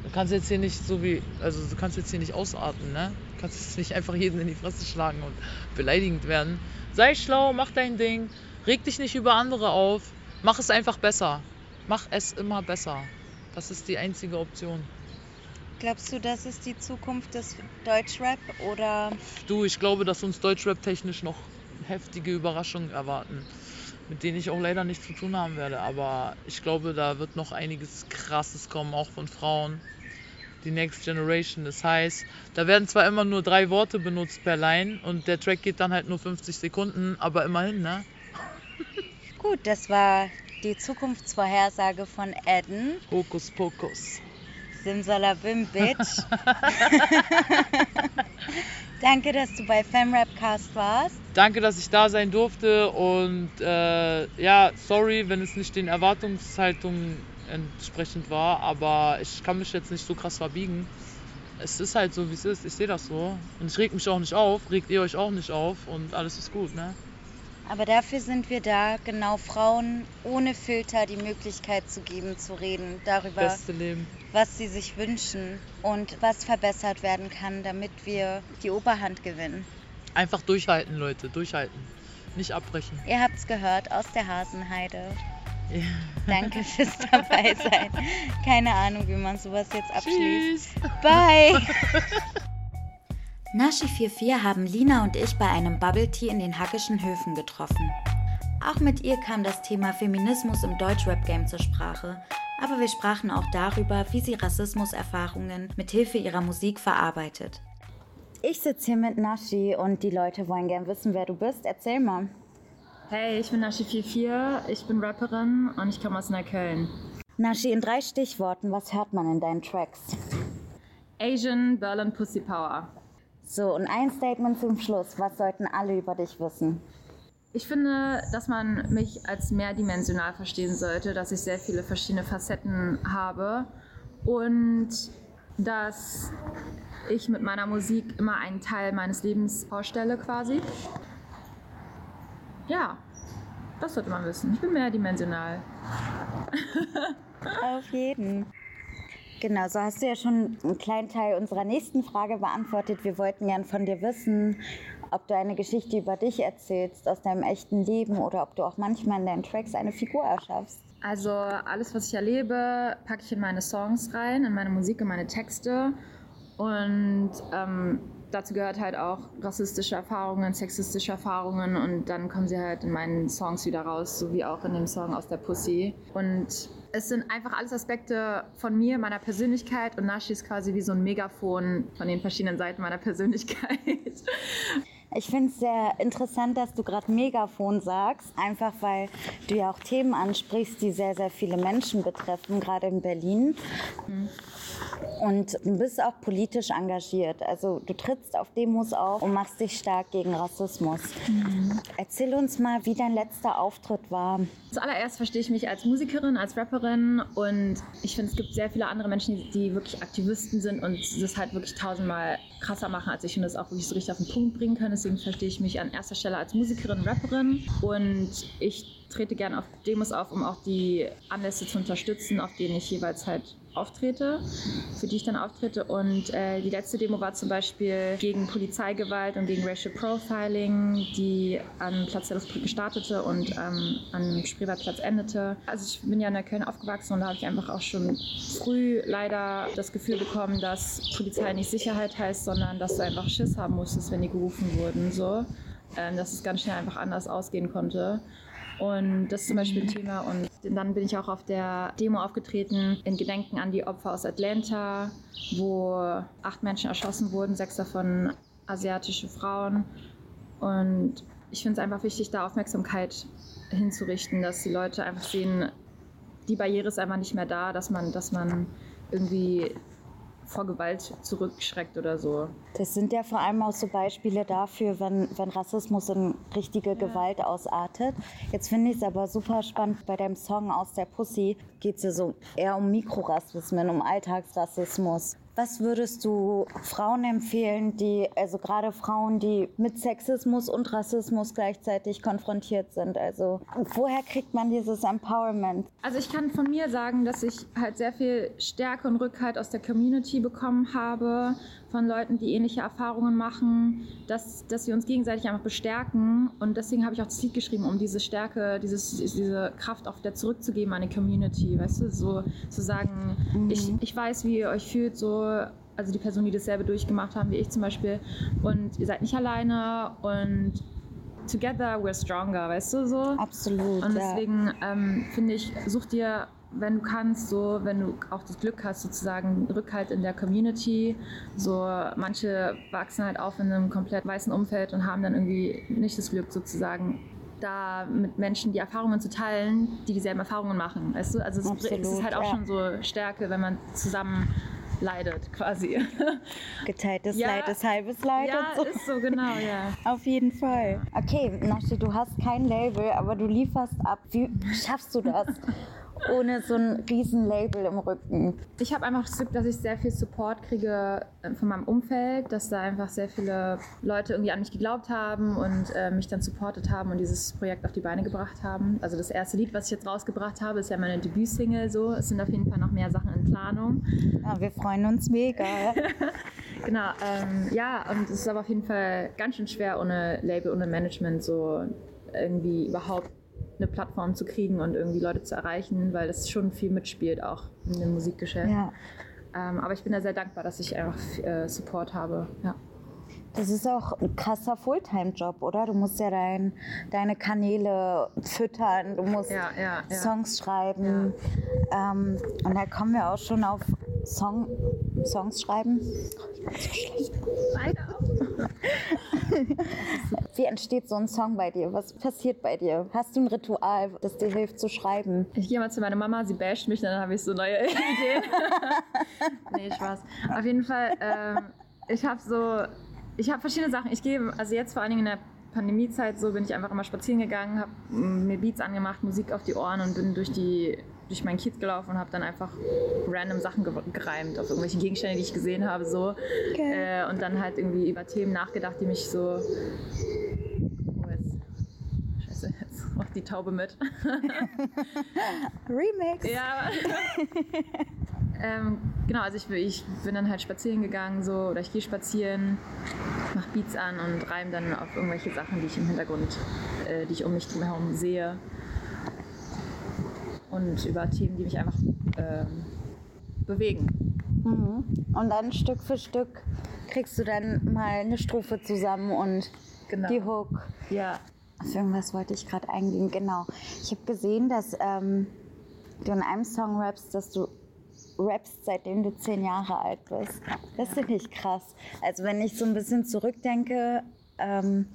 du kannst jetzt hier nicht so wie, also du kannst jetzt hier nicht ausatmen, ne? Du kannst jetzt nicht einfach jeden in die Fresse schlagen und beleidigend werden. Sei schlau, mach dein Ding, reg dich nicht über andere auf, mach es einfach besser. Mach es immer besser. Das ist die einzige Option. Glaubst du, das ist die Zukunft des Deutschrap oder Du, ich glaube, dass uns Deutschrap technisch noch heftige Überraschungen erwarten, mit denen ich auch leider nichts zu tun haben werde. Aber ich glaube, da wird noch einiges Krasses kommen, auch von Frauen. Die Next Generation. Das heißt, da werden zwar immer nur drei Worte benutzt per Line und der Track geht dann halt nur 50 Sekunden, aber immerhin, ne? Gut, das war die Zukunftsvorhersage von Eden. Hokus Pokus. Simsalabim, Bitch. Danke, dass du bei FemRapcast warst. Danke, dass ich da sein durfte und äh, ja, sorry, wenn es nicht den Erwartungshaltungen entsprechend war, aber ich kann mich jetzt nicht so krass verbiegen. Es ist halt so, wie es ist. Ich sehe das so. Und ich reg mich auch nicht auf, regt ihr euch auch nicht auf und alles ist gut, ne? Aber dafür sind wir da, genau Frauen ohne Filter die Möglichkeit zu geben, zu reden darüber, was sie sich wünschen und was verbessert werden kann, damit wir die Oberhand gewinnen. Einfach durchhalten, Leute, durchhalten. Nicht abbrechen. Ihr habt's gehört aus der Hasenheide. Ja. Danke fürs dabei sein. Keine Ahnung, wie man sowas jetzt abschließt. Tschüss. Bye. Nashi 44 haben Lina und ich bei einem Bubble Tea in den Hackischen Höfen getroffen. Auch mit ihr kam das Thema Feminismus im Deutschrap-Game zur Sprache, aber wir sprachen auch darüber, wie sie Rassismuserfahrungen mit Hilfe ihrer Musik verarbeitet. Ich sitze hier mit Nashi und die Leute wollen gern wissen, wer du bist. Erzähl mal. Hey, ich bin Nashi44, ich bin Rapperin und ich komme aus Neukölln. Nashi, in drei Stichworten, was hört man in deinen Tracks? Asian Berlin Pussy Power. So, und ein Statement zum Schluss. Was sollten alle über dich wissen? Ich finde, dass man mich als mehrdimensional verstehen sollte, dass ich sehr viele verschiedene Facetten habe und dass ich mit meiner Musik immer einen Teil meines Lebens vorstelle quasi. Ja, das sollte man wissen. Ich bin mehrdimensional. Auf jeden. Genau, so hast du ja schon einen kleinen Teil unserer nächsten Frage beantwortet. Wir wollten gern von dir wissen, ob du eine Geschichte über dich erzählst aus deinem echten Leben oder ob du auch manchmal in deinen Tracks eine Figur erschaffst. Also alles, was ich erlebe, packe ich in meine Songs rein, in meine Musik, in meine Texte. Und ähm, dazu gehört halt auch rassistische Erfahrungen, sexistische Erfahrungen und dann kommen sie halt in meinen Songs wieder raus, so wie auch in dem Song aus der Pussy. Und es sind einfach alles Aspekte von mir, meiner Persönlichkeit und Nashi ist quasi wie so ein Megafon von den verschiedenen Seiten meiner Persönlichkeit. Ich finde es sehr interessant, dass du gerade Megafon sagst, einfach weil du ja auch Themen ansprichst, die sehr, sehr viele Menschen betreffen, gerade in Berlin. Und du bist auch politisch engagiert. Also du trittst auf Demos auf und machst dich stark gegen Rassismus. Erzähl uns mal, wie dein letzter Auftritt war. Zuallererst verstehe ich mich als Musikerin, als Rapperin und ich finde, es gibt sehr viele andere Menschen, die, die wirklich Aktivisten sind und das halt wirklich tausendmal krasser machen als ich und das auch wirklich so richtig auf den Punkt bringen können. Deswegen verstehe ich mich an erster Stelle als Musikerin, Rapperin. Und ich trete gerne auf Demos auf, um auch die Anlässe zu unterstützen, auf denen ich jeweils halt auftrete, für die ich dann auftrete. Und äh, die letzte Demo war zum Beispiel gegen Polizeigewalt und gegen Racial Profiling, die an Platz der Luftbrücke startete und ähm, an Spreewaldplatz endete. Also ich bin ja in Neukölln aufgewachsen und da habe ich einfach auch schon früh leider das Gefühl bekommen, dass Polizei nicht Sicherheit heißt, sondern dass du einfach Schiss haben musstest, wenn die gerufen wurden. So. Ähm, dass es ganz schnell einfach anders ausgehen konnte. Und das ist zum Beispiel ein Thema. Und dann bin ich auch auf der Demo aufgetreten in Gedenken an die Opfer aus Atlanta, wo acht Menschen erschossen wurden, sechs davon asiatische Frauen. Und ich finde es einfach wichtig, da Aufmerksamkeit hinzurichten, dass die Leute einfach sehen, die Barriere ist einfach nicht mehr da, dass man, dass man irgendwie vor Gewalt zurückschreckt oder so. Das sind ja vor allem auch so Beispiele dafür, wenn, wenn Rassismus in richtige Gewalt ausartet. Jetzt finde ich es aber super spannend, bei deinem Song aus der Pussy geht es ja so eher um Mikrorassismen, um Alltagsrassismus. Was würdest du Frauen empfehlen, die, also gerade Frauen, die mit Sexismus und Rassismus gleichzeitig konfrontiert sind? Also, woher kriegt man dieses Empowerment? Also, ich kann von mir sagen, dass ich halt sehr viel Stärke und Rückhalt aus der Community bekommen habe, von Leuten, die ähnliche Erfahrungen machen, dass, dass wir uns gegenseitig einfach bestärken. Und deswegen habe ich auch das Lied geschrieben, um diese Stärke, dieses, diese Kraft auch wieder zurückzugeben an die Community. Weißt du, so zu sagen, mhm. ich, ich weiß, wie ihr euch fühlt, so also die Personen, die dasselbe durchgemacht haben wie ich zum Beispiel. Und ihr seid nicht alleine und together we're stronger, weißt du so? Absolut. Und deswegen ja. ähm, finde ich, such dir, wenn du kannst, so, wenn du auch das Glück hast, sozusagen Rückhalt in der Community. So, manche wachsen halt auf in einem komplett weißen Umfeld und haben dann irgendwie nicht das Glück, sozusagen da mit Menschen die Erfahrungen zu teilen, die dieselben Erfahrungen machen. Weißt du? Also es, Absolut, es ist halt auch ja. schon so Stärke, wenn man zusammen leidet quasi. Geteiltes ja, Leid ist halbes Leid. Ja, so. ist so, genau, ja. Auf jeden Fall. Okay, Naschi, du hast kein Label, aber du lieferst ab. Wie schaffst du das? Ohne so ein riesen Label im Rücken. Ich habe einfach das Glück, dass ich sehr viel Support kriege äh, von meinem Umfeld, dass da einfach sehr viele Leute irgendwie an mich geglaubt haben und äh, mich dann supportet haben und dieses Projekt auf die Beine gebracht haben. Also das erste Lied, was ich jetzt rausgebracht habe, ist ja meine Debütsingle so. Es sind auf jeden Fall noch mehr Sachen in Planung. Ja, wir freuen uns mega. genau, ähm, ja, und es ist aber auf jeden Fall ganz schön schwer ohne Label, ohne Management so irgendwie überhaupt eine Plattform zu kriegen und irgendwie Leute zu erreichen, weil das schon viel mitspielt, auch in dem Musikgeschäft. Ja. Ähm, aber ich bin da sehr dankbar, dass ich einfach äh, Support habe. Ja. Das ist auch ein krasser Fulltime-Job, oder? Du musst ja dein, deine Kanäle füttern, du musst ja, ja, ja. Songs schreiben. Ähm, und da kommen wir auch schon auf Song, Songs schreiben. Ich bin so schlecht. Leider. Wie entsteht so ein Song bei dir? Was passiert bei dir? Hast du ein Ritual, das dir hilft zu schreiben? Ich gehe mal zu meiner Mama, sie basht mich, dann habe ich so neue Ideen. nee, Spaß. Auf jeden Fall, ähm, ich habe so, ich habe verschiedene Sachen. Ich gehe, also jetzt vor allen Dingen in der Pandemiezeit so bin ich einfach immer spazieren gegangen, habe mir Beats angemacht, Musik auf die Ohren und bin durch die durch meinen Kiez gelaufen und habe dann einfach random Sachen gereimt auf irgendwelche Gegenstände, die ich gesehen habe so okay. äh, und dann halt irgendwie über Themen nachgedacht, die mich so oh jetzt Scheiße, jetzt macht die Taube mit. Remix. Ja. ähm, genau, also ich, ich bin dann halt spazieren gegangen so oder ich gehe spazieren mache Beats an und reime dann auf irgendwelche Sachen, die ich im Hintergrund, äh, die ich um mich drumherum sehe. Und über Themen, die mich einfach äh, bewegen. Mhm. Und dann Stück für Stück kriegst du dann mal eine Strophe zusammen und genau. die Hook. Ja. Auf irgendwas wollte ich gerade eingehen, genau. Ich habe gesehen, dass ähm, du in einem Song rappst, dass du rappst, seitdem du zehn Jahre alt bist. Das finde ich krass. Also wenn ich so ein bisschen zurückdenke ähm,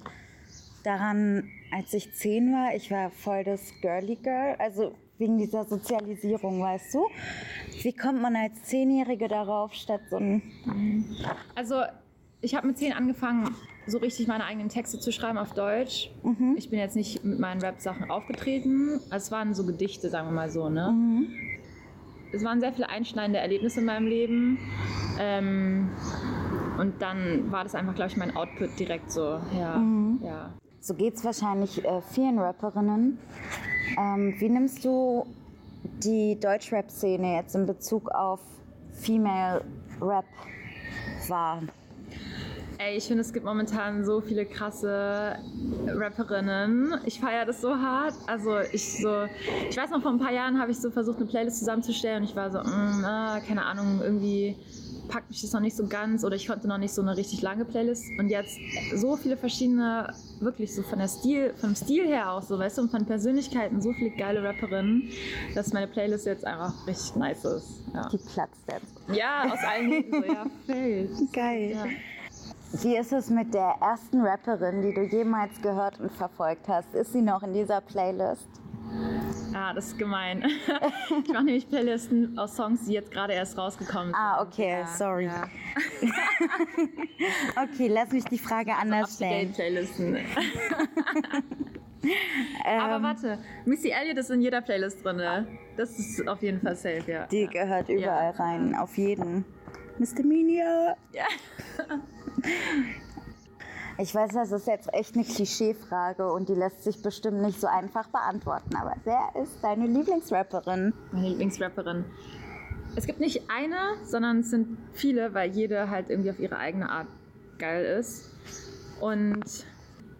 daran, als ich zehn war, ich war voll das Girly Girl, also wegen dieser Sozialisierung, weißt du? Wie kommt man als Zehnjährige darauf, statt so ein... Also ich habe mit zehn angefangen, so richtig meine eigenen Texte zu schreiben auf Deutsch. Ich bin jetzt nicht mit meinen Rap-Sachen aufgetreten. Es waren so Gedichte, sagen wir mal so, ne? Es waren sehr viele einschneidende Erlebnisse in meinem Leben. Ähm, und dann war das einfach, glaube ich, mein Output direkt so. Ja, ja. So geht's wahrscheinlich äh, vielen Rapperinnen. Ähm, wie nimmst du die Deutschrap-Szene jetzt in Bezug auf Female Rap wahr? Ey, ich finde, es gibt momentan so viele krasse Rapperinnen. Ich feiere das so hart. Also ich so, ich weiß noch, vor ein paar Jahren habe ich so versucht, eine Playlist zusammenzustellen und ich war so, mm, ah, keine Ahnung, irgendwie packt mich das noch nicht so ganz oder ich konnte noch nicht so eine richtig lange Playlist. Und jetzt so viele verschiedene, wirklich so von der Stil, vom Stil her auch so, weißt du, und von Persönlichkeiten, so viele geile Rapperinnen, dass meine Playlist jetzt einfach richtig nice ist. Ja, Die platzt jetzt. ja aus allen Nähten so, ja, fällt. Geil. Ja. Wie ist es mit der ersten Rapperin, die du jemals gehört und verfolgt hast? Ist sie noch in dieser Playlist? Ah, das ist gemein. Ich mache nämlich Playlisten aus Songs, die jetzt gerade erst rausgekommen sind. Ah, okay, Ja, sorry. Ja. Okay, lass mich die Frage anders stellen. Playlisten. Ähm, Aber warte, Missy Elliott ist in jeder Playlist drin. Das ist auf jeden Fall safe, ja. Die gehört überall rein, auf jeden. Mr. Minia. Ja. Ich weiß, das ist jetzt echt eine Klischeefrage und die lässt sich bestimmt nicht so einfach beantworten. Aber wer ist deine Lieblingsrapperin? Meine Lieblingsrapperin. Es gibt nicht eine, sondern es sind viele, weil jede halt irgendwie auf ihre eigene Art geil ist. Und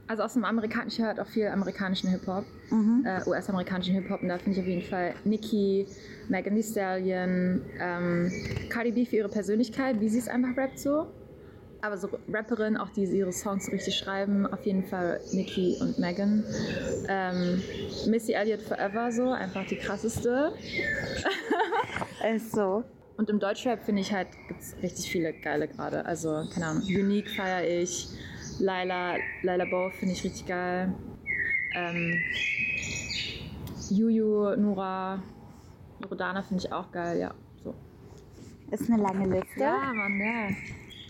also aus dem amerikanischen, ich höre halt auch viel amerikanischen Hip-Hop, äh, US-amerikanischen Hip-Hop. Und da finde ich auf jeden Fall Nicki, Megan Thee Stallion, ähm, Cardi B für ihre Persönlichkeit, wie sie es einfach rappt so. Aber so Rapperin, auch die ihre Songs so richtig schreiben, auf jeden Fall Nicki und Megan. Ähm, Missy Elliott Forever so, einfach die krasseste. Ist so. Und im Deutschrap finde ich halt, gibt es richtig viele geile gerade. Also, keine Ahnung, Unique feiere ich. Laila, Laila Bow finde ich richtig geil. Ähm, Juju, Nura, Rodana finde ich auch geil, ja. So. Ist eine lange Liste. Ja, Mann, ja.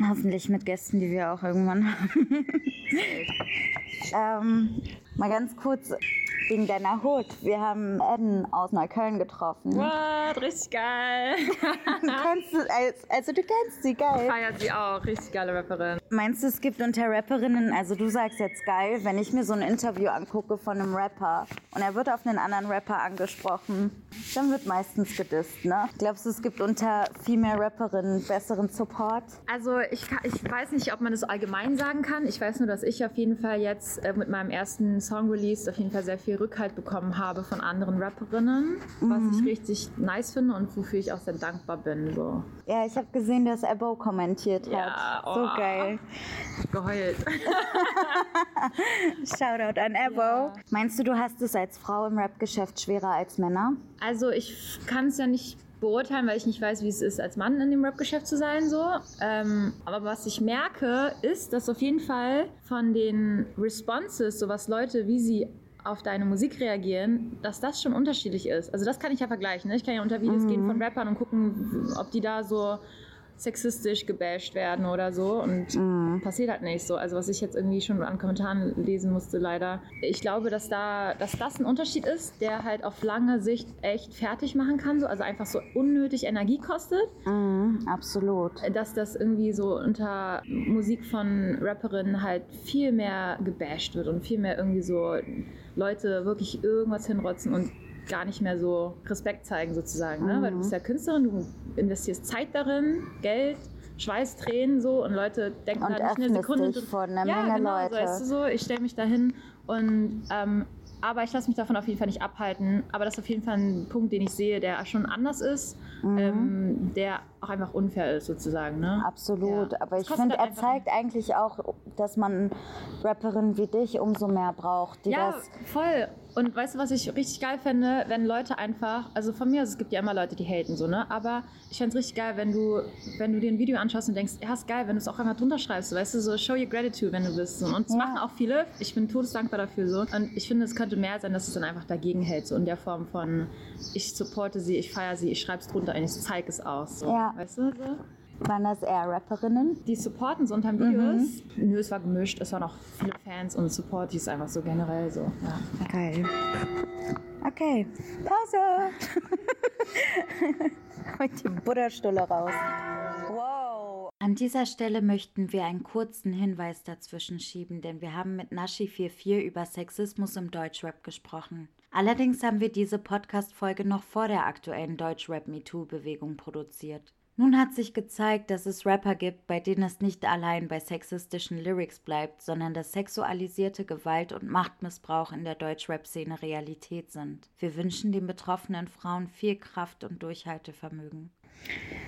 Hoffentlich mit Gästen, die wir auch irgendwann haben. ähm, mal ganz kurz wegen deiner Hood. Wir haben Eden aus Neukölln getroffen. What? Richtig geil. Du kennst, also, also du kennst sie, geil. Feiert sie auch. Richtig geile Rapperin. Meinst du, es gibt unter Rapperinnen, also du sagst jetzt geil, wenn ich mir so ein Interview angucke von einem Rapper und er wird auf einen anderen Rapper angesprochen, dann wird meistens gedisst, ne? Glaubst du, es gibt unter Female Rapperinnen besseren Support? Also ich, ich weiß nicht, ob man das allgemein sagen kann. Ich weiß nur, dass ich auf jeden Fall jetzt äh, mit meinem ersten Song-Release auf jeden Fall sehr viel Rückhalt bekommen habe von anderen Rapperinnen, was ich richtig nice finde und wofür ich auch sehr dankbar bin. So. Ja, ich habe gesehen, dass Ebo kommentiert hat. Ja, So oh. geil. Geheult. Shoutout an Ebo. Meinst du, du hast es als Frau im Rap-Geschäft schwerer als Männer? Also ich kann es ja nicht beurteilen, weil ich nicht weiß, wie es ist, als Mann in dem Rap-Geschäft zu sein. So. Ähm, aber was ich merke, ist, dass auf jeden Fall von den Responses, so was Leute, wie sie auf deine Musik reagieren, dass das schon unterschiedlich ist. Also das kann ich ja vergleichen. Ne? Ich kann ja unter Videos gehen von Rappern und gucken, ob die da so sexistisch gebasht werden oder so und passiert halt nicht so. Also was ich jetzt irgendwie schon an Kommentaren lesen musste, leider. Ich glaube, dass da, dass das ein Unterschied ist, der halt auf lange Sicht echt fertig machen kann, so. also einfach so unnötig Energie kostet, Mhm, absolut. dass das irgendwie so unter Musik von Rapperinnen halt viel mehr gebasht wird und viel mehr irgendwie so Leute wirklich irgendwas hinrotzen und gar nicht mehr so Respekt zeigen sozusagen, ne? weil du bist ja Künstlerin, du investierst Zeit darin, Geld, Schweiß, Tränen so und Leute denken Und halt nicht eine Sekunde dich vor einer ja, Menge genau, Leute. So, weißt du so, ich stelle mich da hin und ähm, aber ich lasse mich davon auf jeden Fall nicht abhalten. Aber das ist auf jeden Fall ein Punkt, den ich sehe, der schon anders ist, Mhm. ähm, der auch einfach unfair ist sozusagen. Ne? Absolut, Ja. aber ich finde, er zeigt eigentlich auch, dass man Rapperinnen wie dich umso mehr braucht, die Ja, das voll. Und weißt du, was ich richtig geil fände, wenn Leute einfach, also von mir aus, es gibt ja immer Leute, die haten so, ne? Aber ich fände es richtig geil, wenn du, wenn du dir ein Video anschaust und denkst, ja, ist geil, wenn du es auch einfach drunter schreibst, weißt du, so show your gratitude, wenn du bist. So. Und das machen auch viele. Ich bin todesdankbar dafür so. Und ich finde, es könnte mehr sein, dass es dann einfach dagegen hält, so in der Form von, ich supporte sie, ich feiere sie, ich schreibe es drunter und ich zeige es aus. So. Ja. Weißt du so? Waren das eher Rapperinnen? Die supporten so unter Videos. Nö, es war gemischt, es waren auch viele Fans und Supporties einfach so generell so. Ja. Geil. Okay, Pause. Holt die Butterstulle raus. Wow. An dieser Stelle möchten wir einen kurzen Hinweis dazwischen schieben, denn wir haben mit Nashi44 über Sexismus im Deutschrap gesprochen. Allerdings haben wir diese Podcast-Folge noch vor der aktuellen Deutschrap-MeToo-Bewegung produziert. Nun hat sich gezeigt, dass es Rapper gibt, bei denen es nicht allein bei sexistischen Lyrics bleibt, sondern dass sexualisierte Gewalt und Machtmissbrauch in der Deutschrap-Szene Realität sind. Wir wünschen den betroffenen Frauen viel Kraft und Durchhaltevermögen.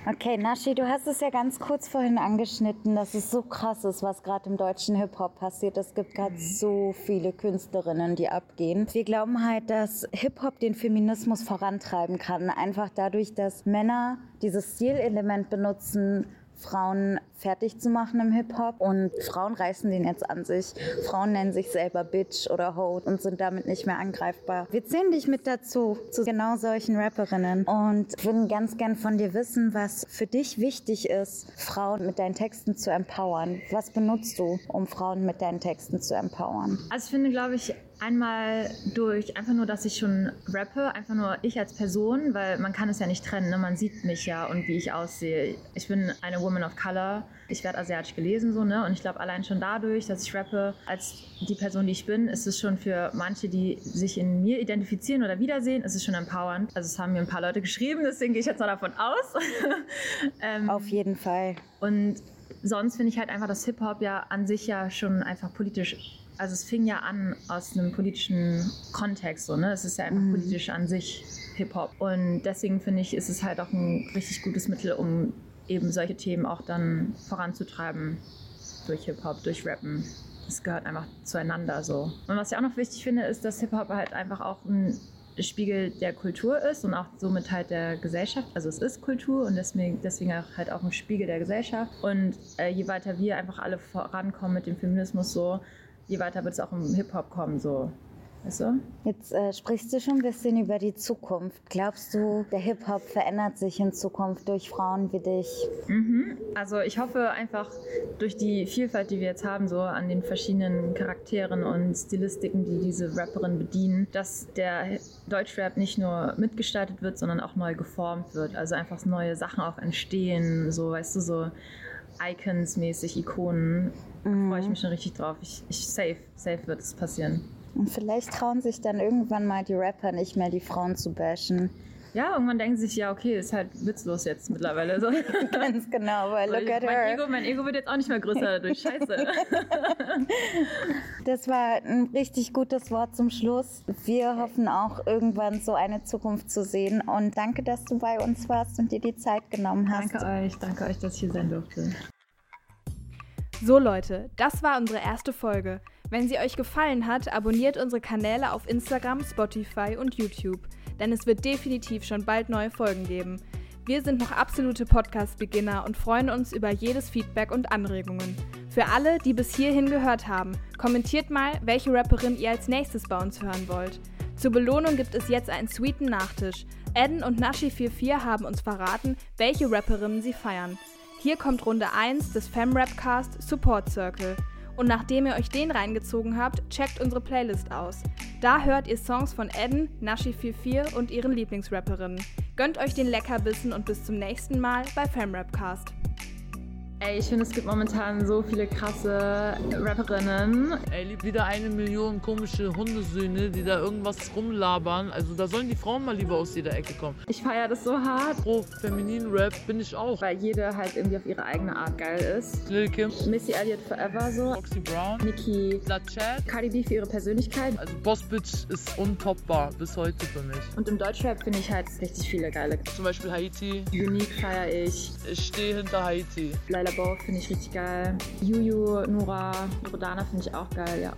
Okay, Nashi, du hast es ja ganz kurz vorhin angeschnitten, dass es so krass ist, was gerade im deutschen Hip-Hop passiert. Es gibt gerade so viele Künstlerinnen, die abgehen. Wir glauben halt, dass Hip-Hop den Feminismus vorantreiben kann. Einfach dadurch, dass Männer dieses Stilelement benutzen, Frauen fertig zu machen im Hip-Hop und Frauen reißen den jetzt an sich. Frauen nennen sich selber Bitch oder Ho und sind damit nicht mehr angreifbar. Wir zählen dich mit dazu, zu genau solchen Rapperinnen und würden ganz gern von dir wissen, was für dich wichtig ist, Frauen mit deinen Texten zu empowern. Was benutzt du, um Frauen mit deinen Texten zu empowern? Also ich finde, glaube ich, einmal durch einfach nur, dass ich schon rappe, einfach nur ich als Person, weil man kann es ja nicht trennen, ne? man sieht mich ja und wie ich aussehe. Ich bin eine Woman of Color, ich werde asiatisch gelesen so, ne? Und ich glaube allein schon dadurch, dass ich rappe als die Person, die ich bin, ist es schon für manche, die sich in mir identifizieren oder wiedersehen, ist es schon empowernd. Also es haben mir ein paar Leute geschrieben, deswegen gehe ich jetzt mal davon aus. ähm, Auf jeden Fall. und sonst finde ich halt einfach, dass Hip-Hop ja an sich ja schon einfach politisch, also es fing ja an aus einem politischen Kontext, so, ne? Es ist ja einfach politisch an sich Hip-Hop. Und deswegen finde ich, ist es halt auch ein richtig gutes Mittel, um eben solche Themen auch dann voranzutreiben durch Hip-Hop, durch Rappen. Es gehört einfach zueinander so. Und was ich auch noch wichtig finde, ist, dass Hip-Hop halt einfach auch ein Spiegel der Kultur ist und auch somit halt der Gesellschaft. Also es ist Kultur und deswegen, deswegen auch halt auch ein Spiegel der Gesellschaft. Und äh, je weiter wir einfach alle vorankommen mit dem Feminismus so, je weiter wird es auch im Hip-Hop kommen so. Weißt du? Jetzt äh, sprichst du schon ein bisschen über die Zukunft. Glaubst du, der Hip-Hop verändert sich in Zukunft durch Frauen wie dich? Mhm. Also ich hoffe einfach durch die Vielfalt, die wir jetzt haben, so an den verschiedenen Charakteren und Stilistiken, die diese Rapperin bedienen, dass der Deutschrap nicht nur mitgestaltet wird, sondern auch neu geformt wird. Also einfach neue Sachen auch entstehen, so weißt du, so Icons-mäßig, Ikonen. Da freue ich mich schon richtig drauf. Ich, ich safe, safe wird es passieren. Und vielleicht trauen sich dann irgendwann mal die Rapper nicht mehr, die Frauen zu bashen. Ja, irgendwann denken sie sich, ja, okay, ist halt witzlos jetzt mittlerweile. So. Ganz genau, weil look at mein, her. Ego, mein Ego wird jetzt auch nicht mehr größer dadurch. Scheiße. Das war ein richtig gutes Wort zum Schluss. Wir hoffen auch irgendwann so eine Zukunft zu sehen. Und danke, dass du bei uns warst und dir die Zeit genommen hast. danke euch, danke euch, dass ich hier sein durfte. So Leute, das war unsere erste Folge. Wenn sie euch gefallen hat, abonniert unsere Kanäle auf Instagram, Spotify und YouTube, denn es wird definitiv schon bald neue Folgen geben. Wir sind noch absolute Podcast-Beginner und freuen uns über jedes Feedback und Anregungen. Für alle, die bis hierhin gehört haben, kommentiert mal, welche Rapperin ihr als nächstes bei uns hören wollt. Zur Belohnung gibt es jetzt einen sweeten Nachtisch. Eden und Nashi44 haben uns verraten, welche Rapperinnen sie feiern. Hier kommt Runde 1 des FemRapcast Support Circle. Und nachdem ihr euch den reingezogen habt, checkt unsere Playlist aus. Da hört ihr Songs von Eden, Nashi44 und ihren Lieblingsrapperinnen. Gönnt euch den Leckerbissen und bis zum nächsten Mal bei FemRapcast. Ey, ich finde, es gibt momentan so viele krasse Rapperinnen. Ey, lieb wieder eine Million komische Hundesöhne, die da irgendwas rumlabern. Also da sollen die Frauen mal lieber aus jeder Ecke kommen. Ich feiere das so hart, Pro feminin Rap bin ich auch. weil jede halt irgendwie auf ihre eigene Art geil ist. Lil Kim, Missy Elliott Forever so, Foxy Brown, Nicki, La Chat. Cardi B für ihre Persönlichkeit. Also Boss Bitch ist untoppbar bis heute für mich. Und im Deutschrap finde ich halt richtig viele geile. Zum Beispiel Haiti. Unique feiere ich. Ich stehe hinter Haiti. Laila Bow finde ich richtig geil. Juju, Nura, Rodana finde ich auch geil, ja.